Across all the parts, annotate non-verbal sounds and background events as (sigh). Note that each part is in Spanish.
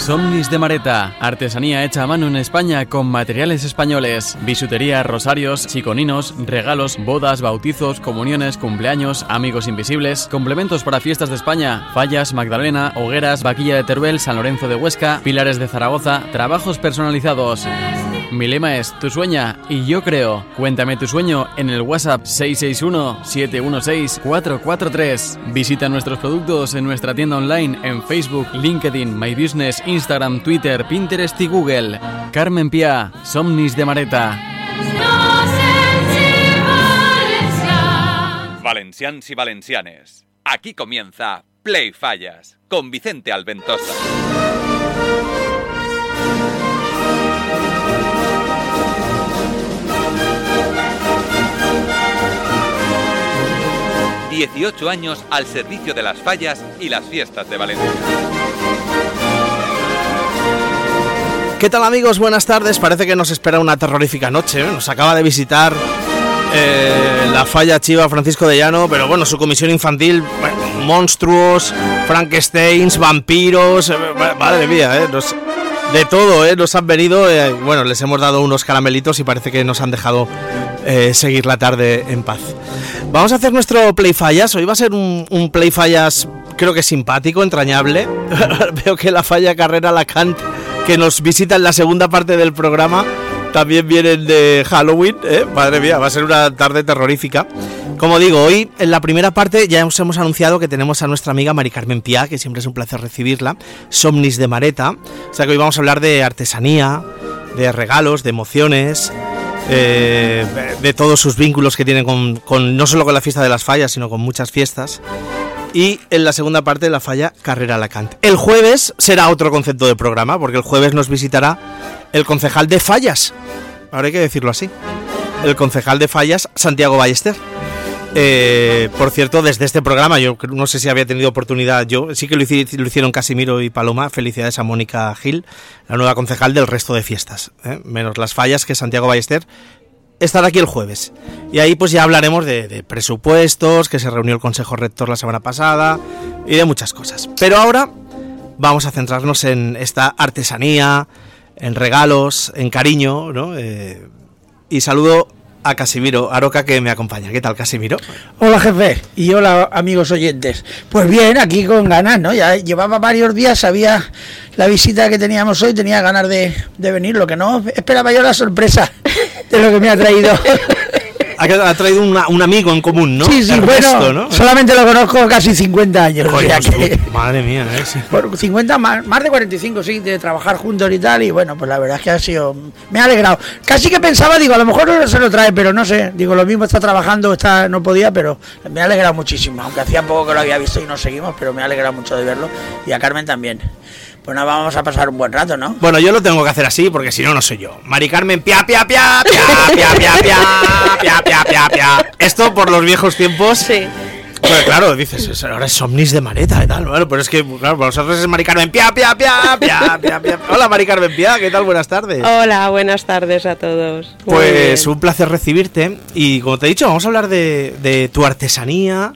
Somnis de Mareta, artesanía hecha a mano en España con materiales españoles, bisutería, rosarios, chiconinos, regalos, bodas, bautizos, comuniones, cumpleaños, amigos invisibles, complementos para fiestas de España, fallas, Magdalena, hogueras, vaquilla de Teruel, San Lorenzo de Huesca, pilares de Zaragoza, trabajos personalizados. Mi lema es Tu sueña y yo creo. Cuéntame tu sueño en el WhatsApp 661-716-443. Visita nuestros productos en nuestra tienda online en Facebook, LinkedIn, My Business, Instagram, Twitter, Pinterest y Google. Carmen Pia, Somnis de Mareta. Valencians y valencianes. Aquí comienza Play Fallas con Vicente Alventosa. 18 años al servicio de las fallas y las fiestas de Valencia. ¿Qué tal amigos? Buenas tardes. Parece que nos espera una terrorífica noche. ¿eh? Nos acaba de visitar eh, la falla chiva Francisco de Llano, pero bueno, su comisión infantil, monstruos, Frankensteins, vampiros, eh, madre mía, de todo, nos han venido, bueno, les hemos dado unos caramelitos y parece que nos han dejado seguir la tarde en paz. Vamos a hacer nuestro Play Fallas. Hoy va a ser un, Play Fallas, creo que simpático, entrañable. (laughs) Veo que la falla Carrera Lacant, que nos visita en la segunda parte del programa, también vienen de Halloween. ¿eh? Madre mía, va a ser una tarde terrorífica. Como digo, hoy en la primera parte ya os hemos anunciado que tenemos a nuestra amiga Mari Carmen Pia, que siempre es un placer recibirla, Somnis de Mareta. O sea que hoy vamos a hablar de artesanía, de regalos, de emociones, eh, de todos sus vínculos que tiene con, no solo con la fiesta de las fallas, sino con muchas fiestas. Y en la segunda parte de la falla Carrera Alacant. El jueves será otro concepto de programa, porque el jueves nos visitará el concejal de fallas. Ahora hay que decirlo así. El concejal de fallas, Santiago Ballester. Eh, por cierto, desde este programa, yo no sé si había tenido oportunidad, yo sí que lo, hicieron Casimiro y Paloma. Felicidades a Mónica Gil, la nueva concejal del resto de fiestas, ¿eh? menos las fallas que Santiago Ballester estará aquí el jueves. Y ahí pues ya hablaremos de, presupuestos, que se reunió el Consejo Rector la semana pasada y de muchas cosas. Pero ahora vamos a centrarnos en esta artesanía, en regalos, en cariño, ¿no? Eh, y saludo a Casimiro Aroca que me acompaña. ¿Qué tal, Casimiro? Hola, jefe, y hola, amigos oyentes. Pues bien, aquí con ganas, ¿no? Ya llevaba varios días, sabía la visita que teníamos hoy, tenía ganas de, de venir, lo que no esperaba yo la sorpresa de lo que me ha traído. (laughs) ha, traído un amigo en común, ¿no? Sí, sí, bueno, solamente lo conozco casi 50 años. madre mía, ¿eh? 50, más, más de 45, sí, de trabajar juntos y tal, y bueno, pues la verdad es que ha sido, me ha alegrado. Casi que pensaba, digo, a lo mejor no se lo trae, pero no sé, digo, lo mismo está trabajando, está no podía, pero me ha alegrado muchísimo, aunque hacía poco que lo había visto y no seguimos, pero me ha alegrado mucho de verlo, y a Carmen también. Pues nada, vamos a pasar un buen rato, ¿no? Bueno, yo lo tengo que hacer así porque si no, no soy yo. Mari Carmen, pia, pia, pia, pia, pia, pia, pia, pia, pia, pia, Esto por los viejos tiempos. Sí. Pues claro, dices, ahora es Somnis de Mareta y tal. Bueno, pero es que, claro, para nosotros es Mari Carmen Pia, Pia, Pia, Pia, Pia, Pia. Hola, Mari Carmen Pia, ¿qué tal? Buenas tardes. Hola, buenas tardes a todos. pues un placer recibirte. Y como te he dicho, vamos a hablar de, de tu artesanía.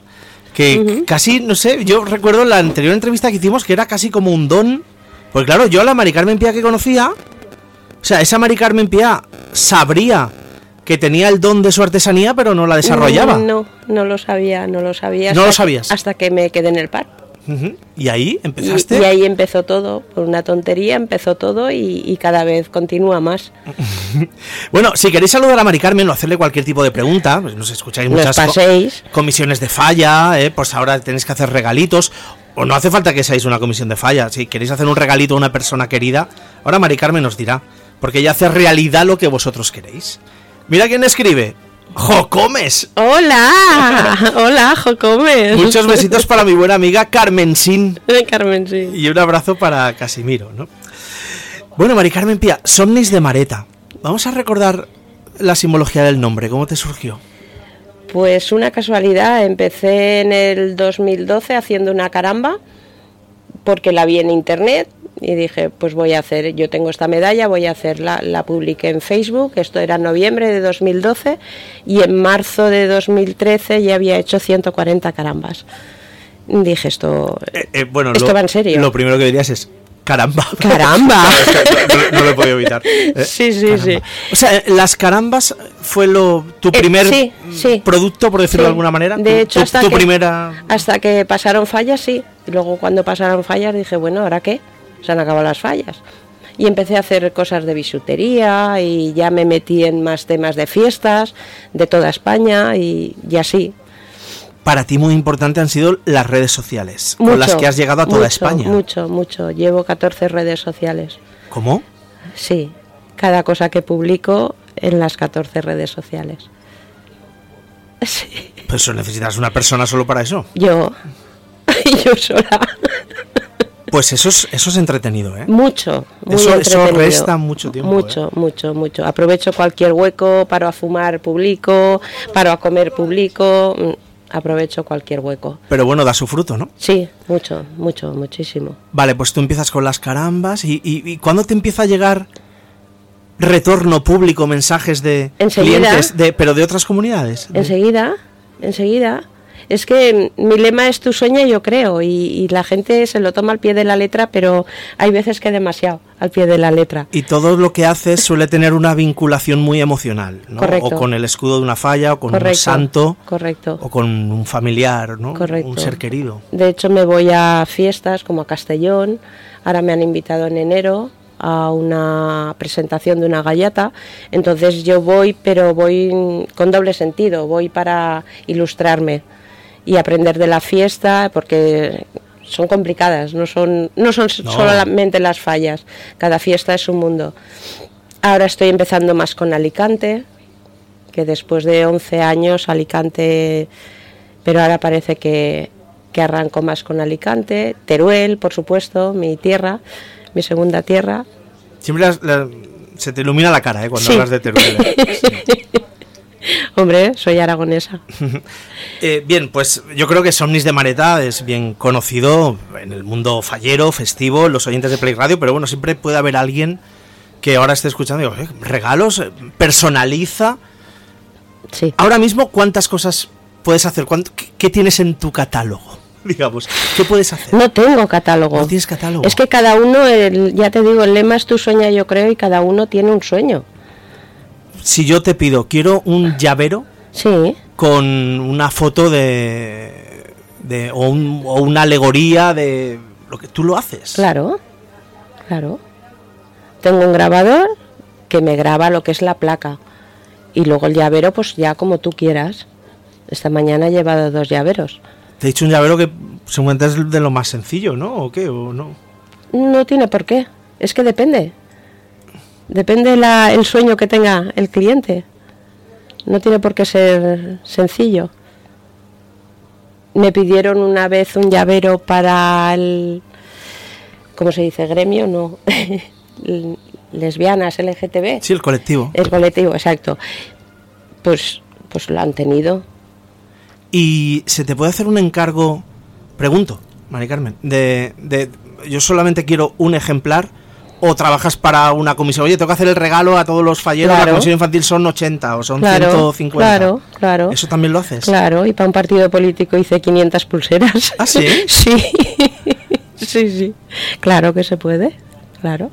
Que casi, no sé, yo recuerdo en la anterior entrevista que hicimos que era casi como un don pues claro, yo la Mari Carmen Pía que conocía, o sea, esa Mari Carmen Pía sabría que tenía el don de su artesanía, pero no la desarrollaba. No, no lo sabía, no lo sabía. No lo sabías. Hasta que me quedé en el par. ¿Y ahí empezaste? Y, ahí empezó todo, por una tontería empezó todo y, cada vez continúa más. (laughs) bueno, si queréis saludar a Mari Carmen o hacerle cualquier tipo de pregunta, pues nos escucháis muchas comisiones de falla, ¿eh? pues ahora tenéis que hacer regalitos o no hace falta que seáis una comisión de falla. Si queréis hacer un regalito a una persona querida, ahora Mari Carmen nos dirá. Porque ella hace realidad lo que vosotros queréis. Mira quién escribe. Jocomes. Hola, (laughs) hola, Jocomes. Muchos besitos para mi buena amiga Carmen Sin Carmen, sí. y un abrazo para Casimiro, ¿no? Bueno, Mari Carmen Pía, Somnis de Mareta. Vamos a recordar la simbología del nombre, ¿cómo te surgió? Pues una casualidad, empecé en el 2012 haciendo una caramba porque la vi en internet y dije, pues voy a hacer, yo tengo esta medalla, voy a hacerla, la publiqué en Facebook, esto era en noviembre de 2012 y en marzo de 2013 ya había hecho 140 carambas. Dije, esto, Eh, eh, bueno, esto lo, va en serio. Lo primero que dirías es caramba. ¡Caramba! (laughs) no, no lo he podido evitar. Eh, Sí, sí, caramba. sí. O sea, las carambas fue lo tu Eh, primer sí, sí. producto, por decirlo Sí. de alguna manera. De Tu- hecho, tu, hasta tu que, primera. hasta que pasaron fallas, sí. Y luego cuando pasaron fallas dije, bueno, ¿ahora qué? Se han acabado las fallas. Y empecé a hacer cosas de bisutería y ya me metí en más temas de fiestas de toda España y, y así. Para ti muy importante han sido las redes sociales, con Mucho, las que has llegado a toda mucho, España. Mucho, mucho. Llevo 14 redes sociales. ¿Cómo? Sí, cada cosa que publico en las 14 redes sociales. (laughs) Sí, Pues eso, necesitas una persona solo para eso. yo, (laughs) yo sola. Pues eso es, eso es entretenido, ¿eh? Mucho, muy Eso- eso resta mucho tiempo, ¿eh? Mucho, mucho, mucho. Aprovecho cualquier hueco, paro a fumar público, paro a comer público, mm, aprovecho cualquier hueco. Pero bueno, da su fruto, ¿no? Sí, mucho, mucho, muchísimo. Vale, pues tú empiezas con las carambas y, y, y ¿cuándo te empieza a llegar retorno público, mensajes de Enseguida. clientes, de, pero de otras comunidades? De- Enseguida, enseguida. Es que mi lema es tu sueño, yo creo, y, y la gente se lo toma al pie de la letra, pero hay veces que demasiado al pie de la letra. Y todo lo que haces suele tener una vinculación muy emocional, ¿no? Correcto. O con el escudo de una falla, o con un Correcto, santo, correcto. o con un familiar, ¿no? Correcto. Un ser querido. De hecho, me voy a fiestas como a Castellón. Ahora me han invitado en enero a una presentación de una gallata. Entonces yo voy, pero voy con doble sentido. Voy para ilustrarme y aprender de la fiesta, porque son complicadas, no son, no son No. solamente las fallas. Cada fiesta es un mundo. Ahora estoy empezando más con Alicante, que después de 11 años Alicante, pero ahora parece que, que arranco más con Alicante, Teruel, por supuesto, mi tierra, mi segunda tierra. Siempre las- se te ilumina la cara, ¿eh? Cuando Sí. hablas de Teruel. ¿eh? (laughs) (laughs) Hombre, soy aragonesa. (laughs) Eh, bien, pues yo creo que Somnis de Mareta es bien conocido en el mundo fallero, festivo, los oyentes de Play Radio, pero bueno, siempre puede haber alguien que ahora esté escuchando y digo, "Eh, regalos, personaliza. Sí. Ahora mismo, ¿cuántas cosas puedes hacer? ¿Cuánto- qué, qué tienes en tu catálogo? (laughs) Digamos, ¿qué puedes hacer? No tengo catálogo. No tienes catálogo. Es que cada uno, el- ya te digo, el lema es tu sueño, yo creo, y cada uno tiene un sueño. Si yo te pido, quiero un llavero Sí, con una foto de, de o, un- o una alegoría de lo que tú lo haces. claro, claro. Tengo un grabador que me graba lo que es la placa. Y luego el llavero, pues ya como tú quieras. Esta mañana he llevado dos llaveros. Te he dicho un llavero que seguramente es de lo más sencillo, ¿no? ¿O qué? ¿O no? No tiene por qué. Es que depende. Depende la, el sueño que tenga el cliente. No tiene por qué ser sencillo. Me pidieron una vez un llavero para el. ¿Cómo se dice? Gremio, no. (laughs) Lesbianas, LGTB. Sí, el colectivo. El colectivo, exacto. Pues, pues lo han tenido. Y se te puede hacer un encargo, pregunto, Mari Carmen, de, de yo solamente quiero un ejemplar o trabajas para una comisión. Oye, tengo que hacer el regalo a todos los falleros, la Claro. comisión infantil son 80 o son Claro, 150. claro, claro. ¿Eso también lo haces? Claro, y para un partido político hice 500 pulseras. ¿Ah, sí? (laughs) sí, sí, sí. Claro que se puede, claro.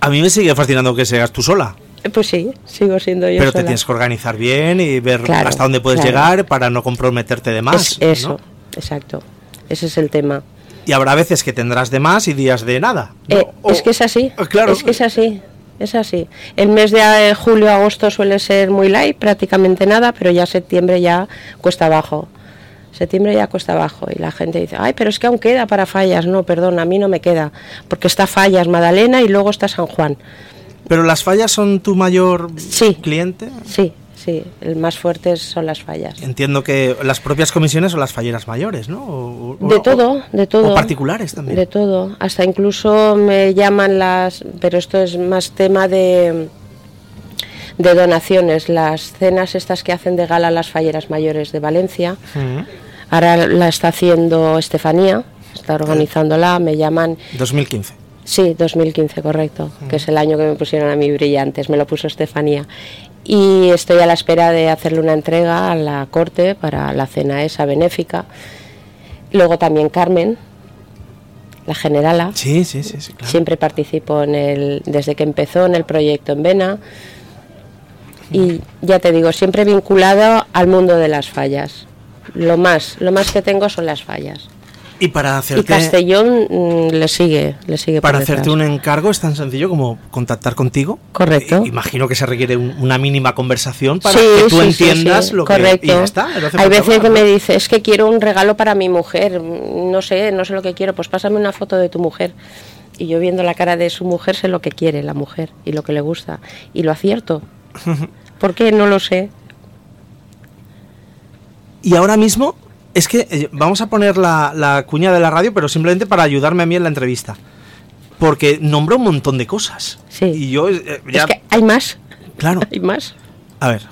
A mí me sigue fascinando que seas tú sola, Pues sí, sigo siendo yo pero te tienes que organizar bien y ver Claro, hasta dónde puedes llegar para no comprometerte de más. Es eso, ¿no? exacto. Ese es el tema. Y habrá veces que tendrás de más y días de nada. ¿no? Eh, es que es así. Ah, claro. Es que es así. Es así. El mes de eh, julio, agosto suele ser muy light, prácticamente nada, pero ya septiembre ya cuesta abajo. Septiembre ya cuesta abajo y la gente dice, ay, pero es que aún queda para fallas. No, perdón, a mí no me queda, porque está fallas Madalena y luego está San Juan. Pero las fallas son tu mayor Sí. cliente. Sí, sí, el más fuerte son las fallas. Entiendo que las propias comisiones son las falleras mayores, ¿no? O- o- De todo, de todo. O particulares también. De todo, hasta incluso me llaman las, pero esto es más tema de de donaciones, las cenas estas que hacen de gala las falleras mayores de Valencia. Ujú. Ahora la está haciendo Estefanía, está organizándola, me llaman 2015. Sí, 2015, correcto, que es el año que me pusieron a mí brillantes, me lo puso Estefanía. Y estoy a la espera de hacerle una entrega a la corte para la cena esa benéfica. Luego también Carmen, la generala, Sí, sí, sí, sí, claro. siempre participo en el, desde que empezó en el proyecto en Vena. Y ya te digo, siempre vinculado al mundo de las fallas. Lo más, lo más que tengo son las fallas. Y para Y hacerte, Castellón mm, le sigue, le sigue para hacerte un encargo es tan sencillo como contactar contigo. Correcto. Imagino que se requiere un- una mínima conversación para Sí, que tú sí, entiendas sí, lo correcto. que... Y ya está, no Hay veces que me dice, es que quiero un regalo para mi mujer, no sé, no sé lo que quiero, pues pásame una foto de tu mujer. Y yo viendo la cara de su mujer sé lo que quiere la mujer y lo que le gusta. Y lo acierto. (laughs) ¿Por qué? No lo sé. Y ahora mismo, es que eh, vamos a poner la, la cuña de la radio, pero simplemente para ayudarme a mí en la entrevista. Porque nombra un montón de cosas. Sí. Y yo eh, ya... Es que hay más, Claro. (laughs) hay más. A ver.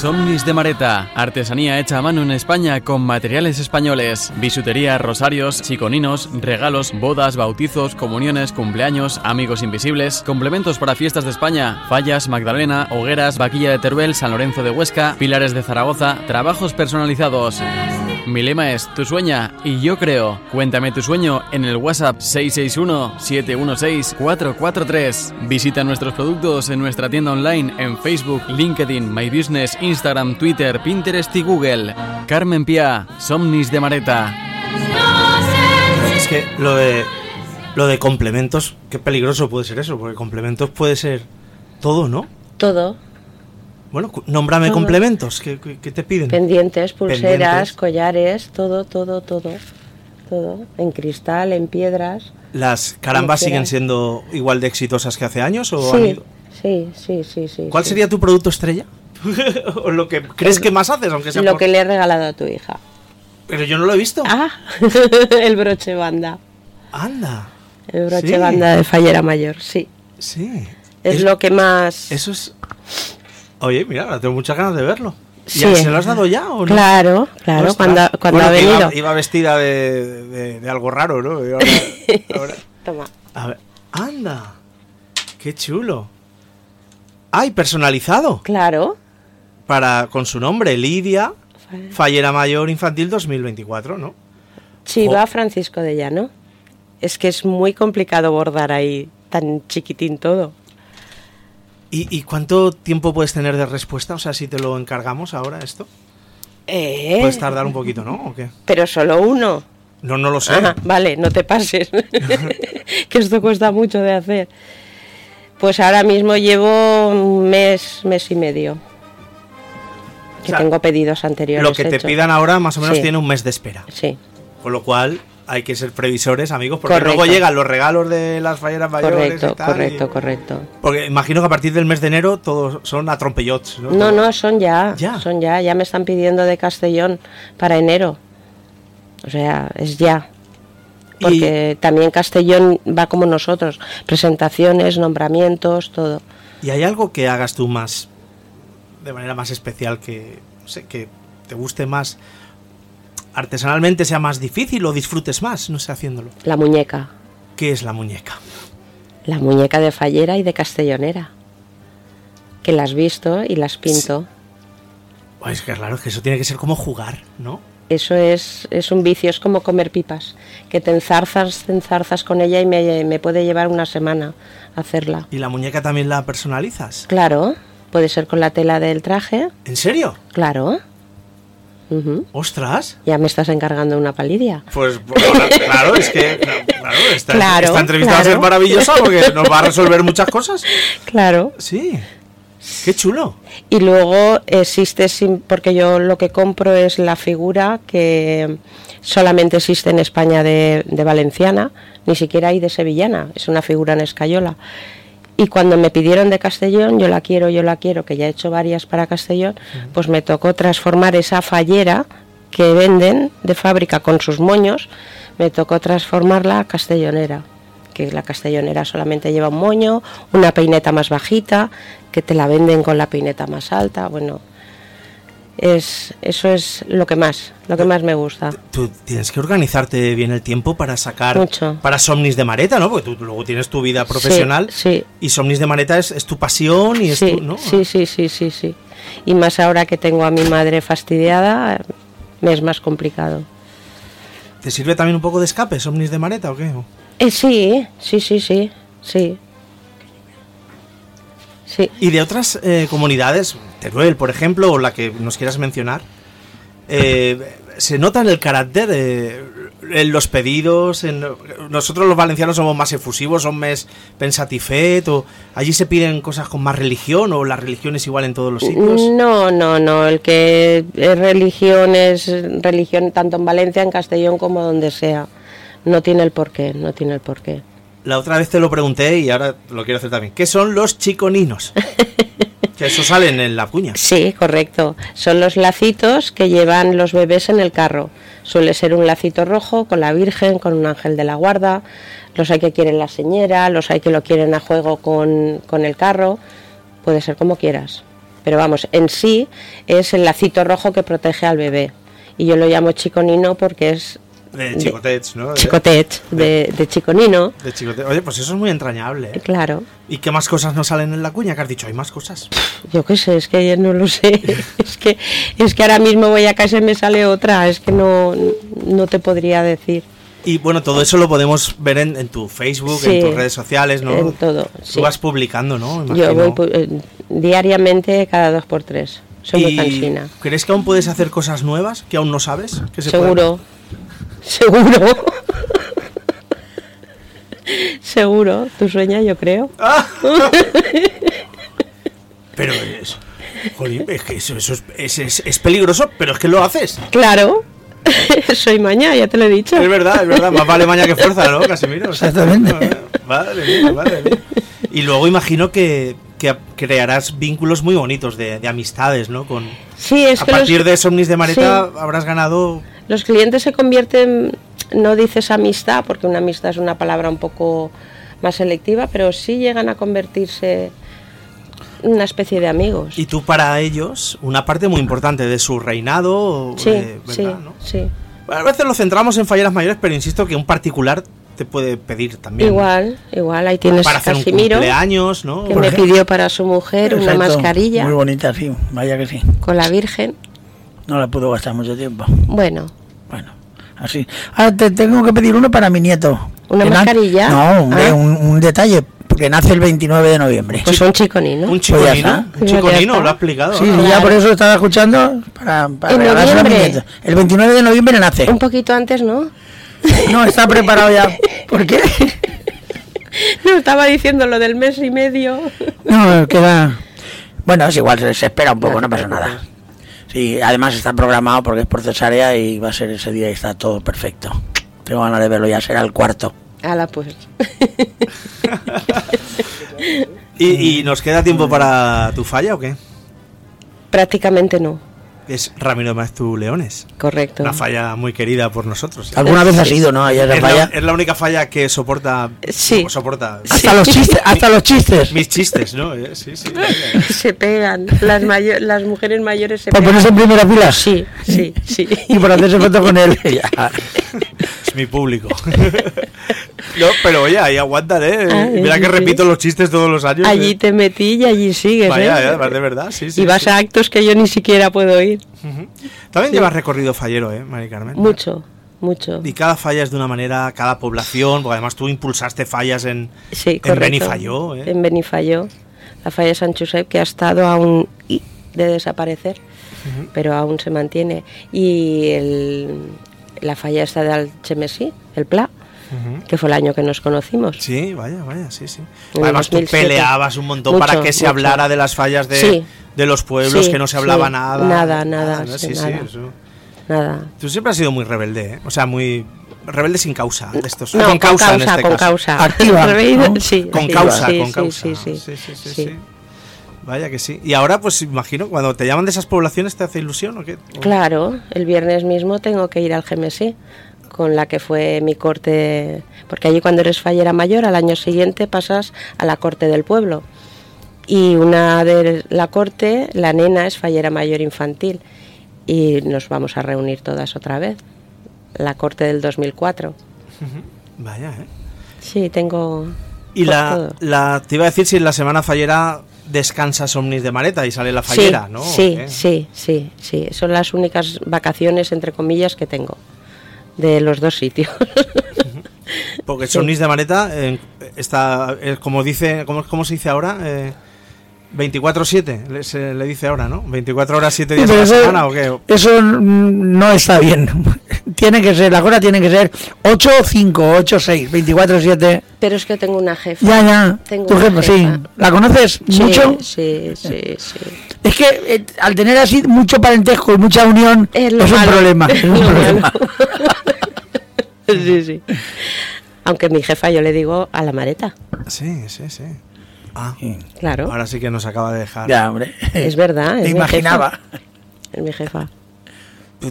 Somnis de Mareta, artesanía hecha a mano en España con materiales españoles, bisutería, rosarios, chiconinos, regalos, bodas, bautizos, comuniones, cumpleaños, amigos invisibles, complementos para fiestas de España, fallas, Magdalena, hogueras, vaquilla de Teruel, San Lorenzo de Huesca, pilares de Zaragoza, trabajos personalizados. Mi lema es Tu sueña y yo creo. Cuéntame tu sueño en el WhatsApp 661-716-443. Visita nuestros productos en nuestra tienda online en Facebook, LinkedIn, My Business, Instagram, Twitter, Pinterest y Google. Carmen Pia, Somnis de Mareta. Es que lo de, lo de complementos, qué peligroso puede ser eso, porque complementos puede ser todo, ¿no? Todo. Bueno, nómbrame Todo. complementos, ¿qué, qué- qué te piden? Pendientes, pulseras, Pendientes. collares, todo, todo, todo. Todo. En cristal, en piedras. ¿Las carambas siguen siendo igual de exitosas que hace años? O han Sí, ido- sí, sí, sí, sí. ¿Cuál sí. sería tu producto estrella? (laughs) ¿O lo que crees que más haces, aunque sea Lo por- que le he regalado a tu hija. Pero yo no lo he visto. Ah, (laughs) el broche banda. Anda. El broche Sí. banda de Fallera Mayor, sí. Sí. Es, lo que más... Eso es... Oye, mira, ahora tengo muchas ganas de verlo. Sí. ¿Ya ¿Se lo has dado ya o no? Claro, claro, Ostras. cuando, cuando Bueno, ha iba- venido. Iba, vestida de, de- de algo raro, ¿no? Ahora- (laughs) ahora- Toma. a ver, anda. Qué chulo. Ay, personalizado. Claro. Para, con su nombre, Lidia, Fallera Mayor Infantil 2024, ¿no? Chiva Jo. Francisco de Llano. Es que es muy complicado bordar ahí tan chiquitín todo. ¿Y, y cuánto tiempo puedes tener de respuesta? O sea, si te lo encargamos ahora esto. Eh, Puedes tardar un poquito, ¿no? ¿O qué? Pero solo uno. No, no lo sé. Ajá, vale, no te pases. (laughs) que esto cuesta mucho de hacer. Pues ahora mismo llevo un mes, mes y medio. Que O sea, tengo pedidos anteriores. Lo que te pidan ahora más o menos Sí. tiene un mes de espera. Sí, Con lo cual hay que ser previsores, amigos, porque Correcto. luego llegan los regalos de las falleras mayores correcto, y tal. correcto, y- correcto. Porque imagino que a partir del mes de enero todos son a trompellots, ¿no? No, no, son ya, Ya. son ya, ya me están pidiendo de Castellón para enero. O sea, es ya. Y- Porque también Castellón va como nosotros, presentaciones, nombramientos, todo. ¿Y hay algo que hagas tú más, de manera más especial, que, no sé, que te guste más, artesanalmente sea más difícil o disfrutes más, no sé, haciéndolo? La muñeca, ¿Qué es la muñeca? la muñeca de fallera y de castellonera. Que las visto y las pinto. Es que claro, es que eso tiene que ser como jugar, ¿no? Eso es, es un vicio, es como comer pipas. Que te enzarzas, te enzarzas con ella y me, me puede llevar una semana hacerla. ¿Y la muñeca también la personalizas? Claro, puede ser con la tela del traje, ¿En serio? claro. ¡Ostras! Ya me estás encargando una palidia. Pues (laughs) claro, es que claro, esta, Claro, esta entrevista va a ser maravillosa porque (laughs) nos va a resolver muchas cosas. Claro. Sí, qué chulo. Y luego existe, sin- porque yo lo que compro es la figura que solamente existe en España de, de valenciana, ni siquiera hay de sevillana, es una figura en escayola. Y cuando me pidieron de Castellón, yo la quiero, yo la quiero, que ya he hecho varias para Castellón, pues me tocó transformar esa fallera que venden de fábrica con sus moños, me tocó transformarla a castellonera. Que la castellonera solamente lleva un moño, una peineta más bajita, que te la venden con la peineta más alta. Bueno, es, eso es lo que más, lo que más me gusta. Tú tienes que organizarte bien el tiempo para sacar Mucho. para Somnis de Mareta, ¿no? Porque tú luego tienes tu vida profesional sí. y Somnis de Mareta es, es tu pasión y es Sí, tu, ¿no? sí, sí, sí, sí, sí. Y más ahora que tengo a mi madre fastidiada, me es más complicado. ¿Te sirve también un poco de escape Somnis de Mareta o qué? Eh, sí, sí, sí, sí, sí. Sí. Y de otras eh, comunidades, Teruel, por ejemplo, o la que nos quieras mencionar, eh, se nota en el carácter, eh, en los pedidos, en, nosotros los valencianos somos más efusivos, son más pensatifet, o allí se piden cosas con más religión, o la religión es igual en todos los sitios. No, no, no. El que es religión es religión tanto en Valencia, en Castellón como donde sea. No tiene el porqué, no tiene el porqué. La otra vez te lo pregunté y ahora lo quiero hacer también. ¿Qué son los chiconinos? (laughs) que eso salen en la cuña. Sí, correcto. Son los lacitos que llevan los bebés en el carro. Suele ser un lacito rojo con la Virgen, con un ángel de la guarda. Los hay que quieren la señora, los hay que lo quieren a juego con, con el carro. Puede ser como quieras. Pero vamos, en sí es el lacito rojo que protege al bebé. Y yo lo llamo chiconino porque es De chicotets, ¿no? De- chicotet, de, de chiconino. de chicote- Oye, pues eso es muy entrañable. ¿eh? Claro. ¿Y qué más cosas no salen en la cuña? Que has dicho, hay más cosas. Yo qué sé, es que no lo sé. (laughs) Es que, es que ahora mismo voy a casa y me sale otra. Es que no, no te podría decir. Y bueno, todo eso lo podemos ver en, en tu Facebook, Sí, en tus redes sociales, ¿no? en todo, Tú sí. vas publicando, ¿no? Yo voy eh, diariamente cada dos por tres. Soy muy ¿Y cansina. ¿Crees que aún puedes hacer cosas nuevas que aún no sabes? Que se Seguro. Seguro. Seguro. Tu sueña, yo creo. (laughs) Pero es, jolín, es que eso, eso es, es- es- es peligroso, pero es que lo haces. Claro. (laughs) Soy maña, ya te lo he dicho. Es verdad, es verdad. Más vale maña que fuerza, ¿no, Casimiro? Exactamente. Madre mía, madre mía. Y luego imagino que, que crearás vínculos muy bonitos de, de amistades, ¿no? Con, Sí, es a que los- partir de Somnis de Mareta Sí. habrás ganado Los clientes se convierten, no dices amistad, porque una amistad es una palabra un poco más selectiva, pero sí llegan a convertirse en una especie de amigos. Y tú para ellos, una parte muy importante de su reinado, sí, eh, sí, ¿verdad? no? sí. A veces lo centramos en falleras mayores, pero insisto que un particular te puede pedir también. Igual, igual, ahí tienes Para hacer un Casimiro, cumpleaños, ¿no? que Por me ejemplo. pidió para su mujer una mascarilla Muy bonita, sí, vaya que sí. con la Virgen. No la puedo gastar mucho tiempo. Bueno, Bueno, así. Ahora te tengo que pedir uno para mi nieto. ¿Una mascarilla? No, hombre, Ah. un, un detalle, porque nace el 29 de noviembre. pues un chico ni, ¿no? Un Pues chiconino, un Pues chiconino, lo ha explicado. Sí, ya por eso estaba escuchando para, para ¿En regalárselo a mi noviembre? nieto. El 29 de noviembre nace. Un poquito antes, ¿no? No, está preparado ya. ¿Por qué? (laughs) No, estaba diciendo lo del mes y medio. No, queda. Bueno, es igual, se espera un poco, no pasa nada. Sí, además está programado porque es por cesárea y va a ser ese día y está todo perfecto. Tengo ganas de verlo, ya será el cuarto. Ala, pues. (laughs) ¿Y, y nos queda tiempo para tu falla o qué? Prácticamente no, Es Ramiro Maeztu Leones. correcto. Una falla muy querida por nosotros. ¿Alguna vez has ido, no? Ahí a esa Es la, falla. es la única falla que soporta, Sí. soporta Hasta los chistes, hasta los chistes. mis chistes, ¿no? Eh, Sí, sí. (laughs) Se pegan. Las, mayo- las mujeres mayores se ¿Por pegan. ponerse en primera fila? Sí, sí, sí. (laughs) Y por hacerse foto con él. Ya. (laughs) Es mi público. no, pero oye, ahí aguantan, ¿eh? Ay, Mira sí, que sí. repito los chistes todos los años. Allí ¿eh? te metí y allí sigues, Vaya, ¿eh? además de verdad, sí, sí. y vas sí. a actos que yo ni siquiera puedo ir. También llevas recorrido fallero, ¿eh, Mari Carmen? Mucho, mucho. Y cada falla es de una manera, cada población, porque además tú impulsaste fallas en, Sí, en. Benifayó, ¿eh? En Benifayó. La falla de San Josep, que ha estado a un i de desaparecer, pero aún se mantiene. Y el- la falla esta de Alchemesí, el Pla, Ujú. que fue el año que nos conocimos. Sí, vaya, vaya, sí, sí. En Además tú 2007. peleabas un montón Mucho, para que se mucho. hablara de las fallas de, Sí. de los pueblos, Sí, que no se hablaba sí. nada. Nada, nada, ¿no? sí, nada. eso. Nada. Tú siempre has sido muy rebelde, ¿eh? O sea, muy rebelde sin causa. De estos. No, con causa, en causa, este con caso. causa. Activa, (laughs) ¿no? Sí, Con causa, sí, con causa. Sí, sí, sí, sí, sí, sí. sí. Vaya que sí. Y ahora, pues imagino, cuando te llaman de esas poblaciones, ¿te hace ilusión o qué? Claro, el viernes mismo tengo que ir al GMSI, con la que fue mi corte, porque allí cuando eres fallera mayor, al año siguiente pasas a la corte del pueblo. Y una de la corte, la nena es fallera mayor infantil, y nos vamos a reunir todas otra vez. La corte del 2004. Vaya, ¿eh? Sí, tengo... Y la, todo. la, te iba a decir si en la semana fallera descansas Omnis de Mareta y sale la fallera, sí, ¿no? ¿O Sí, sí, sí, sí. Son las únicas vacaciones, entre comillas, que tengo de los dos sitios. (laughs) Porque Sí. Omnis de Mareta eh, está, eh, como dice, ¿cómo, cómo se dice ahora? Eh, 24-7, le, se le dice ahora, ¿no? 24 horas, 7 días a la semana o qué? eso no está bien. Tiene que ser, la cosa tiene que ser 8, 5, 8, 6, 24, 7. Pero es que tengo una jefa. Ya, ya. Tengo Tu una jefa, sí. jefa. ¿La conoces Sí, mucho? Sí, sí, sí. Es que eh, al tener así mucho parentesco y mucha unión, Es es, un problema. Es un problema. (laughs) sí, sí. Aunque mi jefa yo le digo a la mareta. Sí, sí, sí. Ah, Claro. ahora sí que nos acaba de dejar. Ya, hombre. Es verdad. Es mi imaginaba. jefa. Es mi jefa.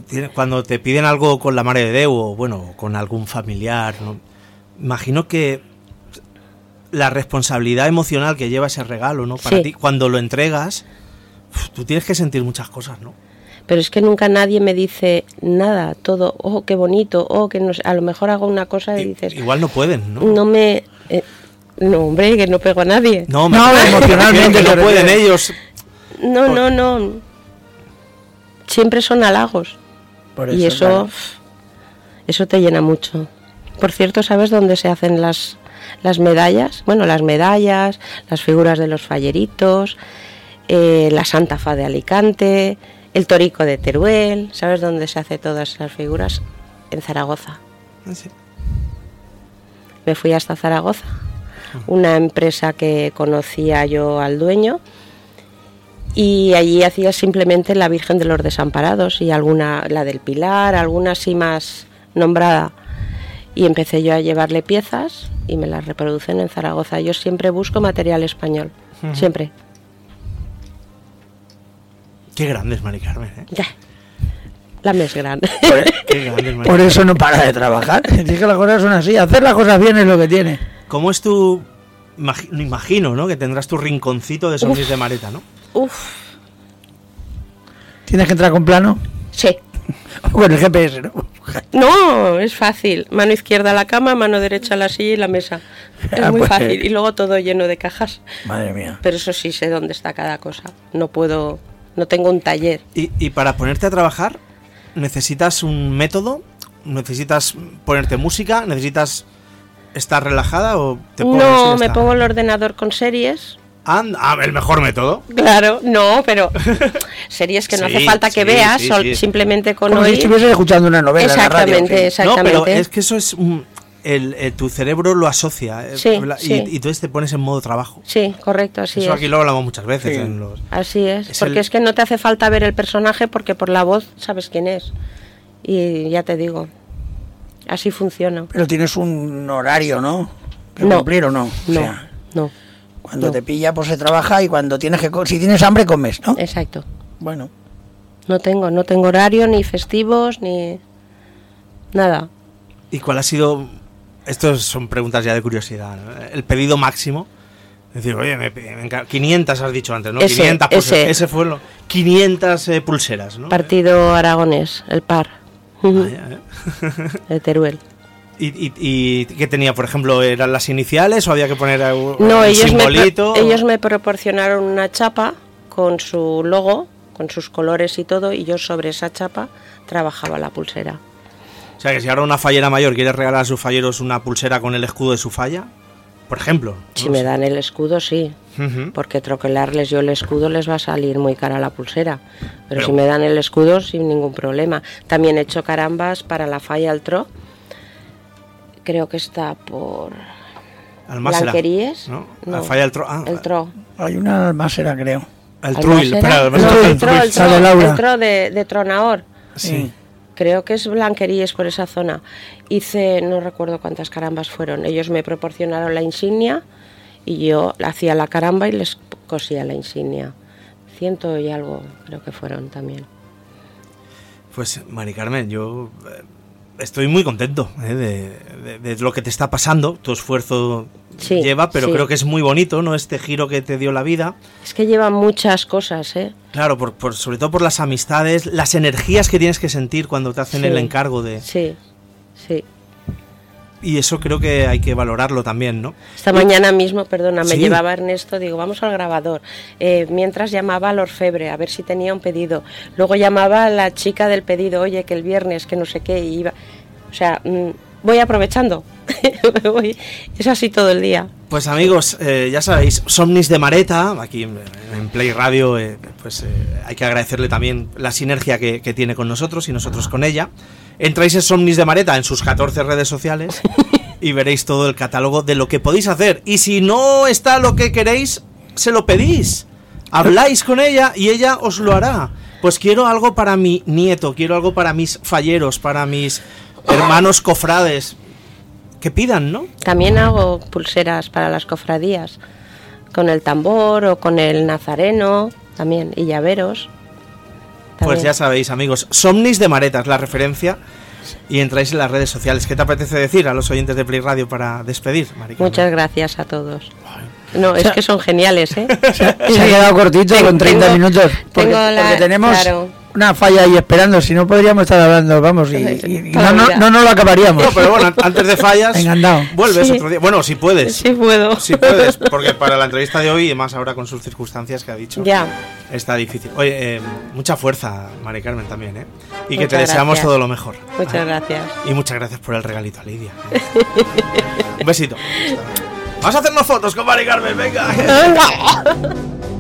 Tienes- Cuando te piden algo con la Mare de Deu o bueno, con algún familiar, ¿no? imagino que la responsabilidad emocional que lleva ese regalo, ¿no? Para Sí. ti, cuando lo entregas, tú tienes que sentir muchas cosas, ¿no? Pero es que nunca nadie me dice nada, todo, oh, qué bonito, oh, que no sé. A lo mejor hago una cosa y dices, Igual no pueden, ¿no? no me. eh, no, hombre, que no pego a nadie. No, No, (laughs) emocionalmente no pueden ellos. No, Por- no, no. Siempre son halagos. Por y eso, claro. eso te llena mucho. Por cierto, ¿sabes dónde se hacen las, las medallas? Bueno, las medallas, las figuras de los falleritos, eh, la Santa Fa de Alicante, el Torico de Teruel. ¿Sabes dónde se hace todas esas figuras? En Zaragoza. Ah, sí. Me fui hasta Zaragoza, una empresa que conocía yo al dueño y allí hacía simplemente la Virgen de los Desamparados y alguna, la del Pilar, alguna así más nombrada. Y empecé yo a llevarle piezas y me las reproducen en Zaragoza. Yo siempre busco material español, siempre. Qué grande es Mari Carmen, ¿eh? Ya. La mes grande. (laughs) Qué grande es Mari Por eso no para de trabajar. (laughs) Es que las cosas son así. Hacer las cosas bien es lo que tiene. ¿Cómo es tu... imagi- Imagino, ¿no? Que tendrás tu rinconcito de Sonis de Mareta, ¿no? Uf, Tienes que entrar con plano. sí. (laughs) O con el GPS, ¿no? No, es fácil. Mano izquierda a la cama, mano derecha a la silla y la mesa. (laughs) Es Ah, muy pues, fácil. eh. Y luego todo lleno de cajas. Madre mía. Pero eso sí sé dónde está cada cosa. No puedo, no tengo un taller. Y, y para ponerte a trabajar, ¿necesitas un método? ¿Necesitas ponerte música? ¿Necesitas estar relajada o te pones No, me pongo el ordenador con series. And- ah, el mejor método. Claro, no, pero (laughs) series que no Sí, hace falta que sí, veas, sí, sol- sí. simplemente con Como si oír. estuvieses escuchando una novela. en la radio, Exactamente, sí. exactamente. No, pero es que eso es un- el, eh, tu cerebro lo asocia eh, y, sí. y entonces te pones en modo trabajo. Sí, correcto, así eso es. aquí lo hablamos muchas veces Sí. en los Así es, Es porque el- es que no te hace falta ver el personaje porque por la voz sabes quién es. Y ya te digo, así funciona. Pero tienes un horario, ¿no? Que No. cumplir o no. O No, sea, no, cuando no. te pilla, pues se trabaja y cuando tienes que. co- Si tienes hambre, comes, ¿no? exacto. Bueno. No tengo, no tengo horario, ni festivos, ni nada. ¿Y cuál ha sido? Estos son preguntas ya de curiosidad. ¿no? El pedido máximo. Es decir, oye, me, me enca- 500 has dicho antes, ¿no? Ese, 500 pulseras. ese. Ese fue lo. 500 eh, pulseras, ¿no? Partido Aragones, el par Vaya, ¿eh? (laughs) de Teruel. ¿Y, y, y qué tenía, por ejemplo? ¿Eran las iniciales o había que poner un No, ellos me, simbolito? ellos me proporcionaron una chapa con su logo, con sus colores y todo, y yo sobre esa chapa trabajaba la pulsera. O sea, que si ahora una fallera mayor quiere regalar a sus falleros una pulsera con el escudo de su falla, por ejemplo. Si no me sé. dan el escudo, sí. Porque troquelarles yo el escudo les va a salir muy cara la pulsera. Pero, Pero- si me dan el escudo, sin ningún problema. También he hecho carambas para la falla al tro. Creo que está por Almásera, Blanqueríes. ¿no? No, La falla del tro. Ah, el tro. Hay una almacera, creo. el truil. Espera, No, Almásera, el tro, el tro, el tro de, de Tronaor. Sí. Creo que es Blanqueríes por esa zona. Hice, no recuerdo cuántas carambas fueron. Ellos me proporcionaron la insignia y yo hacía la caramba y les cosía la insignia. Ciento y algo creo que fueron también. Pues, Mari Carmen, yo eh, estoy muy contento eh, de, de- de lo que te está pasando. Tu esfuerzo Sí, lleva, pero sí. creo que es muy bonito, ¿no? Este giro que te dio la vida. Es que llevan muchas cosas, ¿eh? Claro, por, por- sobre todo por las amistades, las energías que tienes que sentir cuando te hacen Sí. el encargo de... Sí, sí. Y eso creo que hay que valorarlo también, ¿no? Esta mañana mismo, perdona, me Sí. llevaba Ernesto, digo, vamos al grabador. Eh, mientras llamaba al orfebre a ver si tenía un pedido. Luego llamaba a la chica del pedido, oye, que el viernes, que no sé qué, y iba. O sea, mm, voy aprovechando. (laughs) Voy. Es así todo el día. Pues amigos, eh, ya sabéis, Somnis de Mareta, aquí en, Play Radio, eh, pues hay que agradecerle también la sinergia que, que tiene con nosotros y nosotros con ella. Entráis en Somnis de Mareta en sus 14 redes sociales (laughs) y veréis todo el catálogo de lo que podéis hacer. Y si no está lo que queréis, se lo pedís. Habláis con ella y ella os lo hará. Pues quiero algo para mi nieto, quiero algo para mis falleros, para mis hermanos cofrades. Que pidan, ¿no? También hago pulseras para las cofradías, con el tambor o con el nazareno, también, y llaveros. Pues ya sabéis, amigos, Somnis de Mareta es la referencia y entráis en las redes sociales. ¿Qué te apetece decir a los oyentes de Play Radio para despedir, Mari Carmen? Muchas gracias a todos. No, es que son geniales, ¿eh? (laughs) Se ha quedado cortito (laughs) Tengo- con 30 minutos. Porque, tengo la- porque tenemos claro. Una falla ahí esperando. Si no, podríamos estar hablando, vamos, y, y- y no, no, no nos lo acabaríamos. No, pero bueno, an- (laughs) antes de fallas, Encantado. vuelves Sí. otro día. Bueno, si puedes. Sí puedo. Si puedes, porque para la entrevista de hoy, y más ahora con sus circunstancias que ha dicho, Ya. está difícil. Oye, eh, mucha fuerza, Mari Carmen, también, ¿eh? Y que te Muchas deseamos gracias. todo lo mejor. Muchas gracias. Y muchas gracias por el regalito a Lidia. Un besito. (laughs) Vamos a hacernos fotos con Mari Carmen, venga. (laughs)